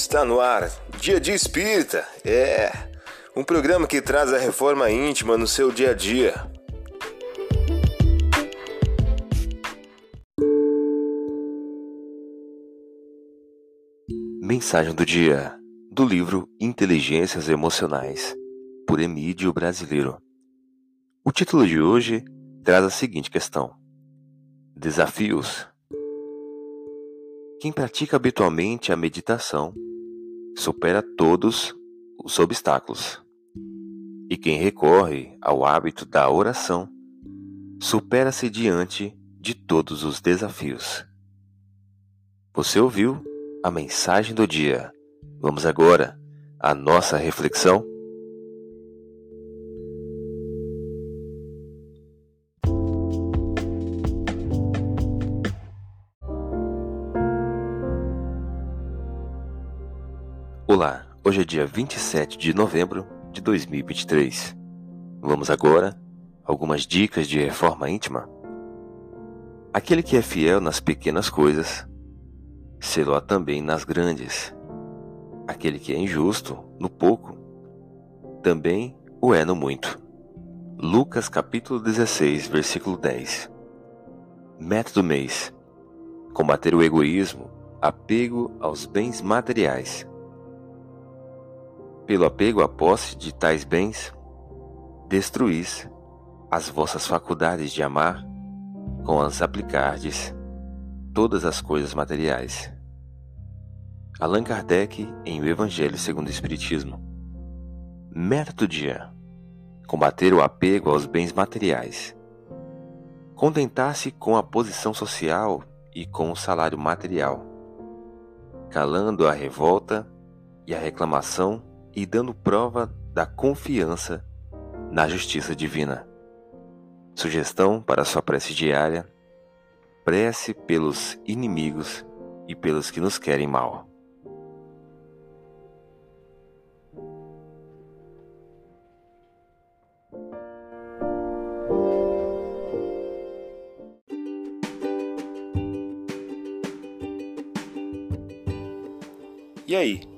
Está no ar, Dia de Espírita. É um programa que traz a reforma íntima no seu dia a dia. Mensagem do dia do livro Inteligências Emocionais, por Emídio Brasileiro. O título de hoje traz a seguinte questão: Desafios. Quem pratica habitualmente a meditação supera todos os obstáculos. E quem recorre ao hábito da oração supera-se diante de todos os desafios. Você ouviu a mensagem do dia. Vamos agora à nossa reflexão. Olá, hoje é dia 27 de novembro de 2023. Vamos agora algumas dicas de reforma íntima. Aquele que é fiel nas pequenas coisas, será também nas grandes. Aquele que é injusto no pouco, também o é no muito. Lucas capítulo 16, versículo 10. Método mês: combater o egoísmo, apego aos bens materiais pelo apego à posse de tais bens, destruís as vossas faculdades de amar com as aplicardes todas as coisas materiais. Allan Kardec em O Evangelho segundo o Espiritismo. Dia: combater o apego aos bens materiais. Contentar-se com a posição social e com o salário material, calando a revolta e a reclamação e dando prova da confiança na justiça divina. Sugestão para sua prece diária: prece pelos inimigos e pelos que nos querem mal. E aí,